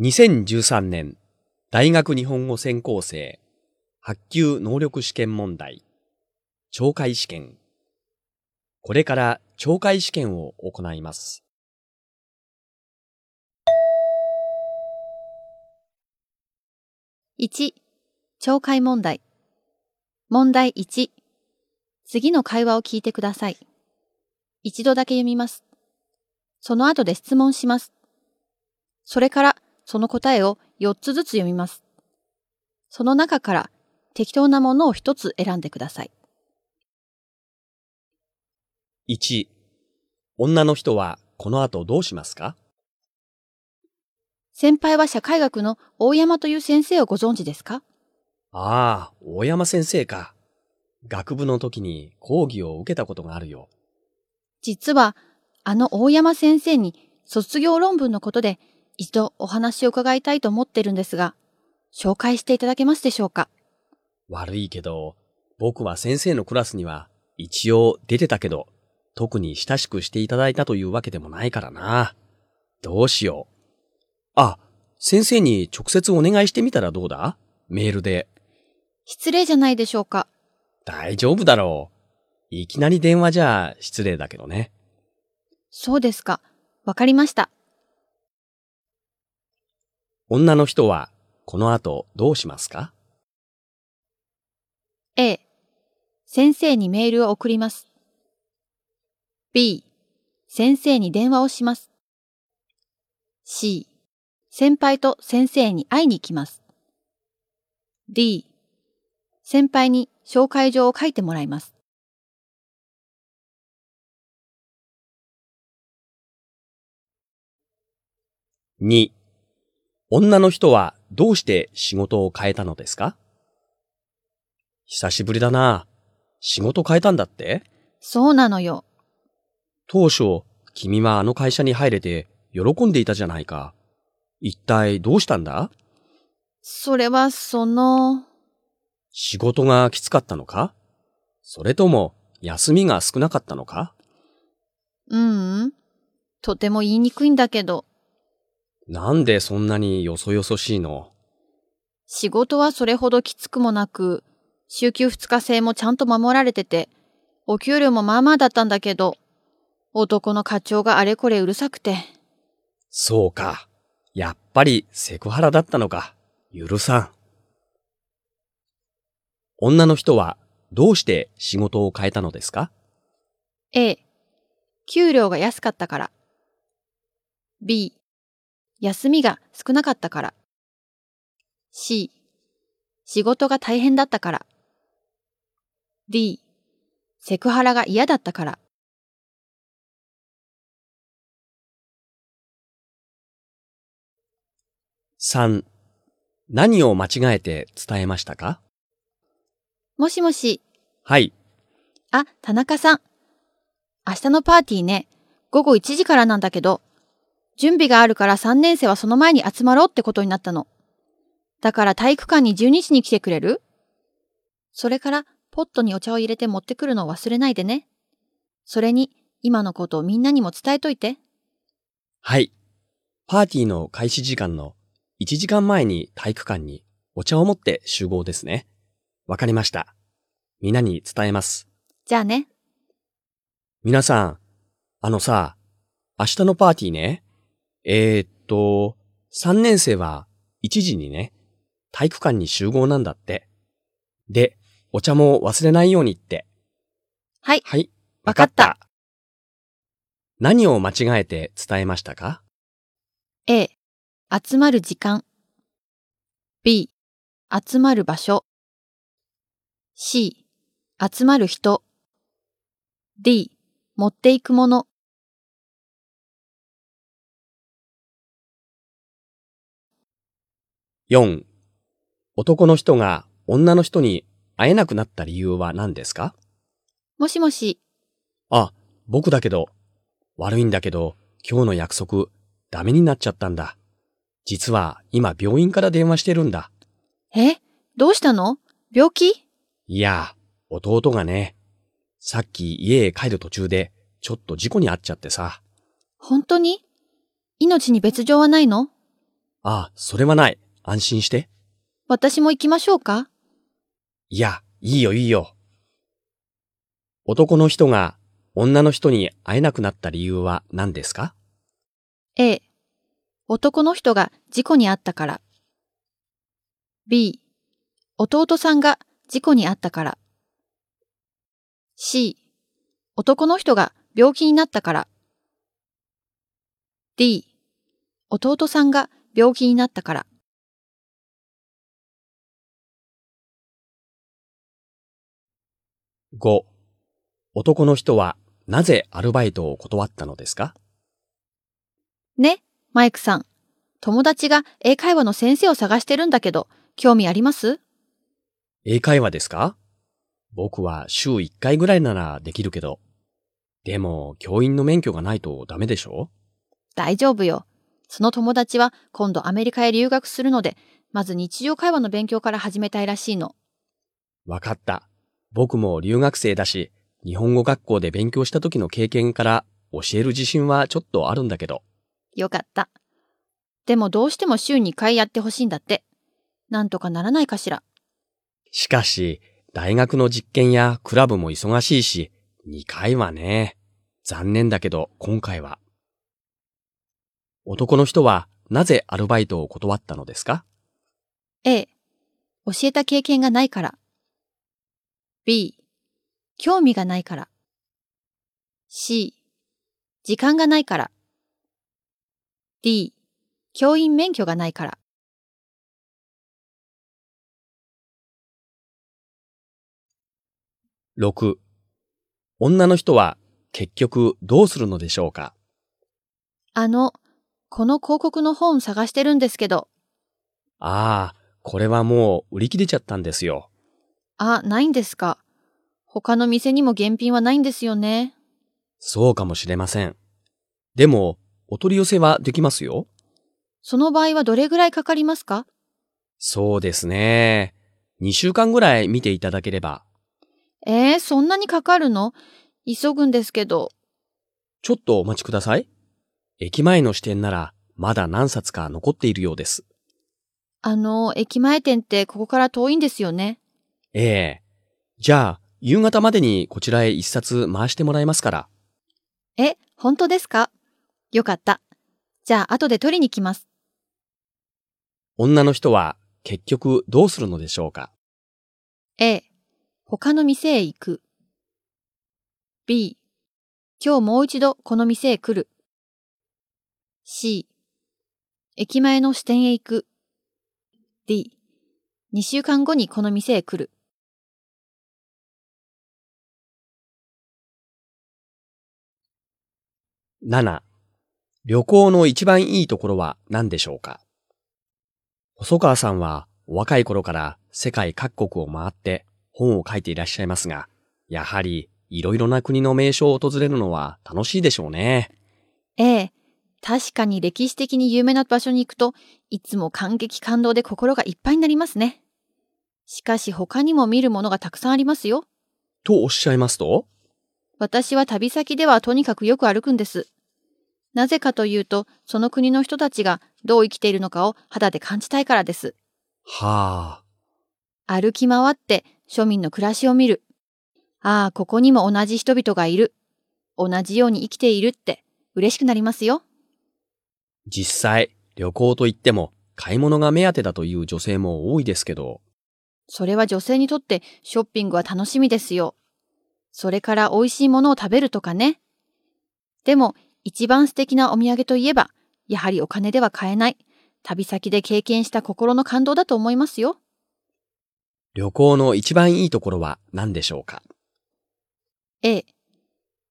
2013年大学日本語専攻生発給能力試験問題懲戒試験これから懲戒試験を行います。1、懲戒問題。問題1。次の会話を聞いてください。一度だけ読みます。その後で質問します。それからその答えを4つずつ読みます。その中から適当なものを1つ選んでください。1、女の人はこの後どうしますか？先輩は社会学の大山という先生をご存知ですか？ああ、大山先生か。学部の時に講義を受けたことがあるよ。実は、あの大山先生に卒業論文のことで一度お話を伺いたいと思ってるんですが、紹介していただけますでしょうか？悪いけど、僕は先生のクラスには一応出てたけど、特に親しくしていただいたというわけでもないからな。どうしよう。あ、先生に直接お願いしてみたらどうだ？メールで。失礼じゃないでしょうか大丈夫だろう。いきなり電話じゃ失礼だけどね。そうですか。わかりました。女の人はこの後どうしますか？A、先生にメールを送ります。B、先生に電話をします。C、先輩と先生に会いに行きます。D、先輩に紹介状を書いてもらいます。?2、女の人はどうして仕事を変えたのですか？久しぶりだな。仕事変えたんだって？そうなのよ。当初、君はあの会社に入れて喜んでいたじゃないか。一体どうしたんだ？それはその、仕事がきつかったのか？それとも休みが少なかったのか？ううん。とても言いにくいんだけど、なんでそんなによそよそしいの？仕事はそれほどきつくもなく、週休二日制もちゃんと守られてて、お給料もまあまあだったんだけど、男の課長があれこれうるさくて、そうか。やっぱりセクハラだったのか。許さん。女の人はどうして仕事を変えたのですか？A、給料が安かったから。B、休みが少なかったから。C、仕事が大変だったから。D、セクハラが嫌だったから。?3、何を間違えて伝えましたか？もしもし、はい。あ、田中さん。明日のパーティーね、午後1時からなんだけど、準備があるから3年生はその前に集まろうってことになったの。だから体育館に12時に来てくれる？それから、ポットにお茶を入れて持ってくるのを忘れないでね。それに、今のことをみんなにも伝えといて。はい。パーティーの開始時間の1時間前に体育館にお茶を持って集合ですね。わかりました。みんなに伝えます。じゃあね。皆さん、あのさ、明日のパーティーね。えー、っと、3年生は1時にね、体育館に集合なんだって。で、お茶も忘れないようにって。はい。はい、わかった。何を間違えて伝えましたか？A、集まる時間。B、集まる場所。C、集まる人。D、持っていくもの。?4、男の人が女の人に会えなくなった理由は何ですか？もしもし、あ、僕だけど、悪いんだけど、今日の約束、ダメになっちゃったんだ。実は今病院から電話してるんだ。え？どうしたの？病気？いや、弟がね、さっき家へ帰る途中で、ちょっと事故に遭っちゃってさ。本当に？命に別状はないの？あ、それはない。安心して。私も行きましょうか？いや、いいよいいよ。男の人が女の人に会えなくなった理由は何ですか ?A、男の人が事故に遭ったから。B、弟さんが事故に遭ったから。C、男の人が病気になったから。D、弟さんが病気になったから。5. 男の人はなぜアルバイトを断ったのですか？ね、マイクさん。友達が英会話の先生を探してるんだけど、興味あります？英会話ですか？僕は週1回ぐらいならできるけど。でも、教員の免許がないとダメでしょ？大丈夫よ。その友達は今度アメリカへ留学するので、まず日常会話の勉強から始めたいらしいの。わかった。僕も留学生だし、日本語学校で勉強した時の経験から教える自信はちょっとあるんだけど。よかった。でもどうしても週2回やってほしいんだって。なんとかならないかしら。しかし、大学の実験やクラブも忙しいし、2回はね。残念だけど、今回は。男の人はなぜアルバイトを断ったのですか ?A、教えた経験がないから。B、興味がないから。C、時間がないから。D、教員免許がないから。6. 女の人は結局どうするのでしょうか？あの、この広告の本探してるんですけど。ああ、これはもう売り切れちゃったんですよ。あ、ないんですか。他の店にも現品はないんですよね。そうかもしれません。でも、お取り寄せはできますよ。その場合はどれぐらいかかりますかそうですね。2週間ぐらい見ていただければ。えー、そんなにかかるの急ぐんですけど。ちょっとお待ちください。駅前の支店ならまだ何冊か残っているようです。あの、駅前店ってここから遠いんですよね。ええ。じゃあ、夕方までにこちらへ一冊回してもらえますから。え、本当ですか？よかった。じゃあ後で取りに来ます。女の人は結局どうするのでしょうか ?A、他の店へ行く。B、今日もう一度この店へ来る。C、駅前の支店へ行く。D、2週間後にこの店へ来る。7. 旅行の一番いいところは何でしょうか？細川さんはお若い頃から世界各国を回って本を書いていらっしゃいますが、やはりいろいろな国の名所を訪れるのは楽しいでしょうね。ええ。確かに歴史的に有名な場所に行くと、いつも感激感動で心がいっぱいになりますね。しかし他にも見るものがたくさんありますよ。とおっしゃいますと？私は旅先ではとにかくよく歩くんです。なぜかというと、その国の人たちがどう生きているのかを肌で感じたいからです。はあ。歩き回って庶民の暮らしを見る。ああ、ここにも同じ人々がいる。同じように生きているって嬉しくなりますよ。実際、旅行といっても買い物が目当てだという女性も多いですけど。それは女性にとってショッピングは楽しみですよ。それから美味しいものを食べるとかね。でも、一番素敵なお土産といえば、やはりお金では買えない、旅先で経験した心の感動だと思いますよ。旅行の一番いいところは何でしょうか ?A、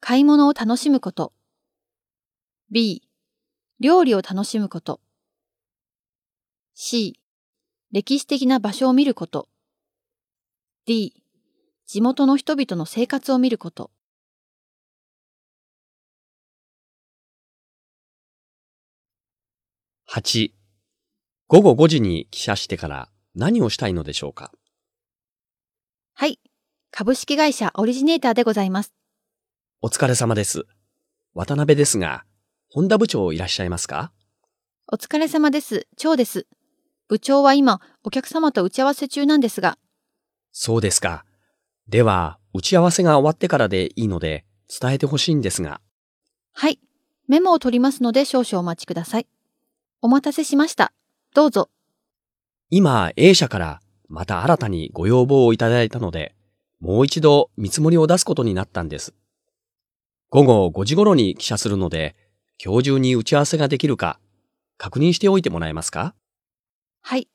買い物を楽しむこと。B、料理を楽しむこと。C、歴史的な場所を見ること。D、地元の人々の生活を見ること。8. 午後5時に帰社してから何をしたいのでしょうか？はい。株式会社オリジネーターでございます。お疲れ様です。渡辺ですが、本田部長いらっしゃいますか？お疲れ様です。長です。部長は今、お客様と打ち合わせ中なんですが、そうですか。では、打ち合わせが終わってからでいいので、伝えてほしいんですが。はい。メモを取りますので少々お待ちください。お待たせしました。どうぞ。今、A 社からまた新たにご要望をいただいたので、もう一度見積もりを出すことになったんです。午後5時頃に記者するので、今日中に打ち合わせができるか、確認しておいてもらえますか？はい。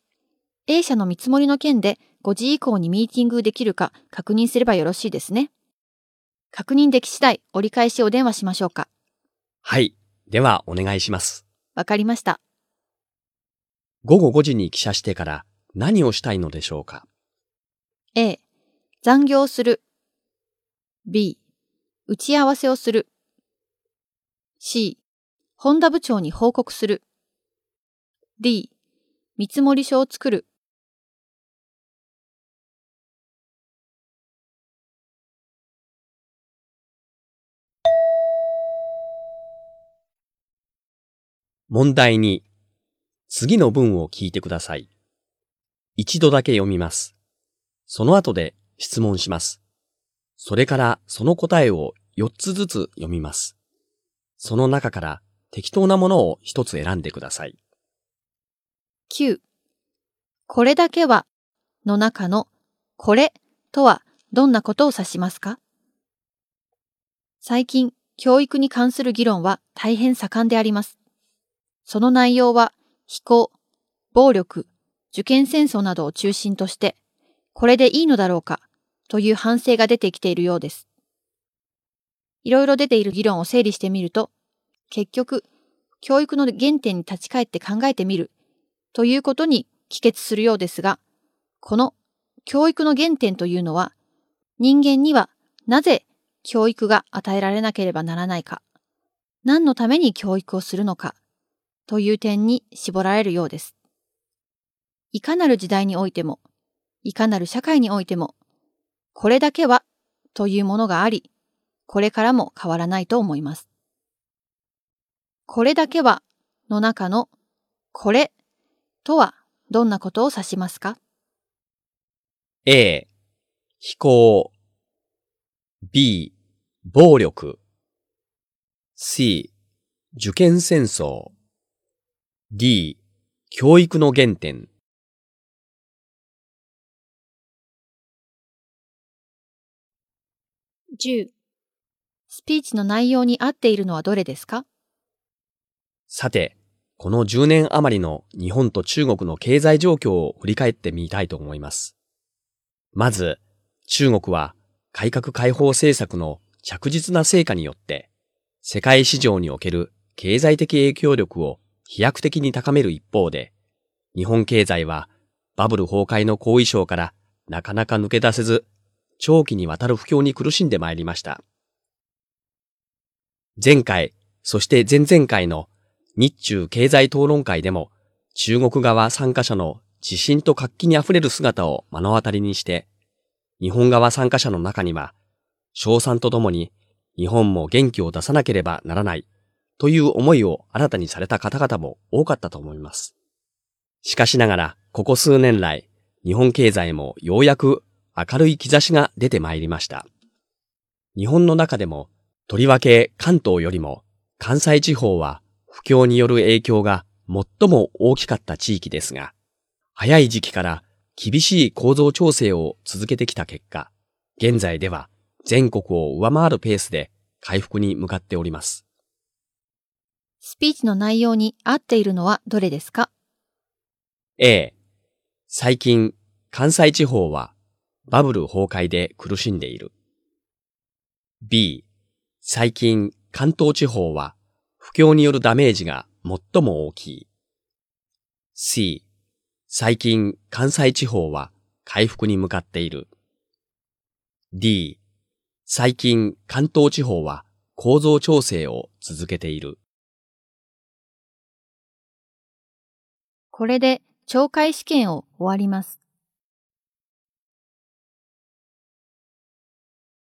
A 社の見積もりの件で5時以降にミーティングできるか確認すればよろしいですね。確認でき次第折り返しお電話しましょうか。はい。では、お願いします。わかりました。午後5時に記者してから何をしたいのでしょうか？A、残業する。B、打ち合わせをする。C、本田部長に報告する。D、見積書を作る。問題に、次の文を聞いてください。一度だけ読みます。その後で質問します。それからその答えを4つずつ読みます。その中から適当なものを1つ選んでください。9、これだけはの中のこれとはどんなことを指しますか？最近、教育に関する議論は大変盛んであります。その内容は、非行、暴力、受験戦争などを中心として、これでいいのだろうか、という反省が出てきているようです。いろいろ出ている議論を整理してみると、結局、教育の原点に立ち返って考えてみる、ということに帰結するようですが、この教育の原点というのは、人間にはなぜ教育が与えられなければならないか、何のために教育をするのか、という点に絞られるようです。いかなる時代においても、いかなる社会においても、これだけはというものがあり、これからも変わらないと思います。これだけはの中のこれとはどんなことを指しますか？A、非行 B、暴力 C、受験戦争 D、教育の原点 ?10、スピーチの内容に合っているのはどれですか？さて、この10年余りの日本と中国の経済状況を振り返ってみたいと思います。まず、中国は改革開放政策の着実な成果によって、世界市場における経済的影響力を飛躍的に高める一方で、日本経済はバブル崩壊の後遺症からなかなか抜け出せず、長期にわたる不況に苦しんでまいりました。前回、そして前々回の日中経済討論会でも中国側参加者の自信と活気に溢れる姿を目の当たりにして、日本側参加者の中には、賞賛とともに日本も元気を出さなければならないという思いを新たにされた方々も多かったと思います。しかしながら、ここ数年来、日本経済もようやく明るい兆しが出てまいりました。日本の中でも、とりわけ関東よりも関西地方は不況による影響が最も大きかった地域ですが、早い時期から厳しい構造調整を続けてきた結果、現在では全国を上回るペースで回復に向かっております。スピーチの内容に合っているのはどれですか？A、最近関西地方はバブル崩壊で苦しんでいる。B、最近関東地方は不況によるダメージが最も大きい。C、最近関西地方は回復に向かっている。D、最近関東地方は構造調整を続けている。これで懲戒試験を終わります。